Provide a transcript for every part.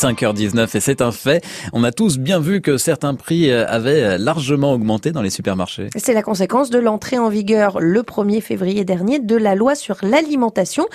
5h19 et c'est un fait. On a tous bien vu que certains prix euh, avaient largement augmenté dans les supermarchés. C'est la conséquence de l'entrée en vigueur le 1er février dernier de la loi sur l'alimentation.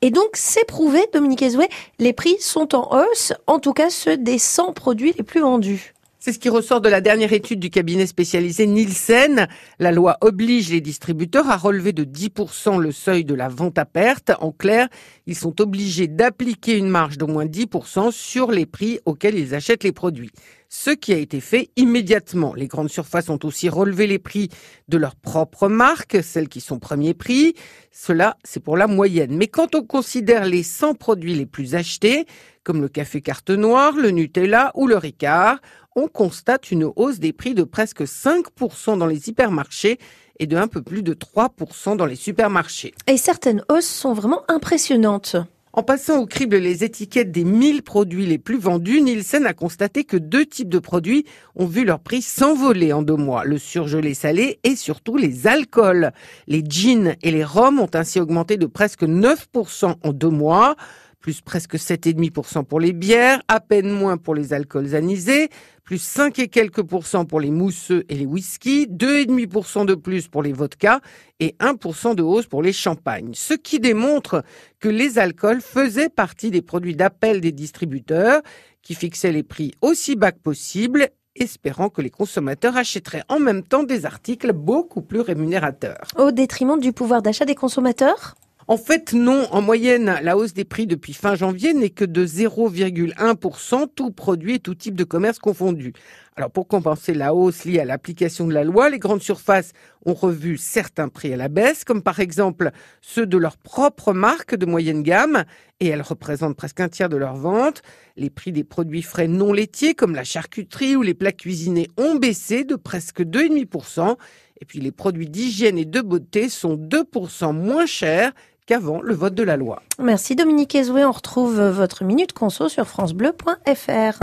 Et donc, c'est prouvé, Dominique Ezoué, les prix sont en hausse, en tout cas ceux des 100 produits les plus vendus. C'est ce qui ressort de la dernière étude du cabinet spécialisé Nielsen. La loi oblige les distributeurs à relever de 10% le seuil de la vente à perte. En clair, ils sont obligés d'appliquer une marge d'au moins 10% sur les prix auxquels ils achètent les produits. Ce qui a été fait immédiatement. Les grandes surfaces ont aussi relevé les prix de leurs propres marques, celles qui sont premier prix. Cela, c'est pour la moyenne. Mais quand on considère les 100 produits les plus achetés, comme le café carte noire, le Nutella ou le Ricard, on constate une hausse des prix de presque 5% dans les hypermarchés et de un peu plus de 3% dans les supermarchés. Et certaines hausses sont vraiment impressionnantes. En passant au crible les étiquettes des 1000 produits les plus vendus, Nielsen a constaté que deux types de produits ont vu leur prix s'envoler en deux mois. Le surgelé salé et surtout les alcools. Les jeans et les rhums ont ainsi augmenté de presque 9% en deux mois plus presque 7,5% pour les bières, à peine moins pour les alcools anisés, plus 5 et quelques pour les mousseux et les whiskies, 2,5% de plus pour les vodkas et 1% de hausse pour les champagnes. Ce qui démontre que les alcools faisaient partie des produits d'appel des distributeurs qui fixaient les prix aussi bas que possible espérant que les consommateurs achèteraient en même temps des articles beaucoup plus rémunérateurs. Au détriment du pouvoir d'achat des consommateurs? En fait, non. En moyenne, la hausse des prix depuis fin janvier n'est que de 0,1%, tout produit et tout type de commerce confondu. Alors, pour compenser la hausse liée à l'application de la loi, les grandes surfaces ont revu certains prix à la baisse, comme par exemple ceux de leur propre marque de moyenne gamme, et elles représentent presque un tiers de leurs ventes. Les prix des produits frais non laitiers, comme la charcuterie ou les plats cuisinés, ont baissé de presque 2,5%. Et puis les produits d'hygiène et de beauté sont 2% moins chers qu'avant le vote de la loi. Merci Dominique Ezoué. On retrouve votre minute conso sur francebleu.fr.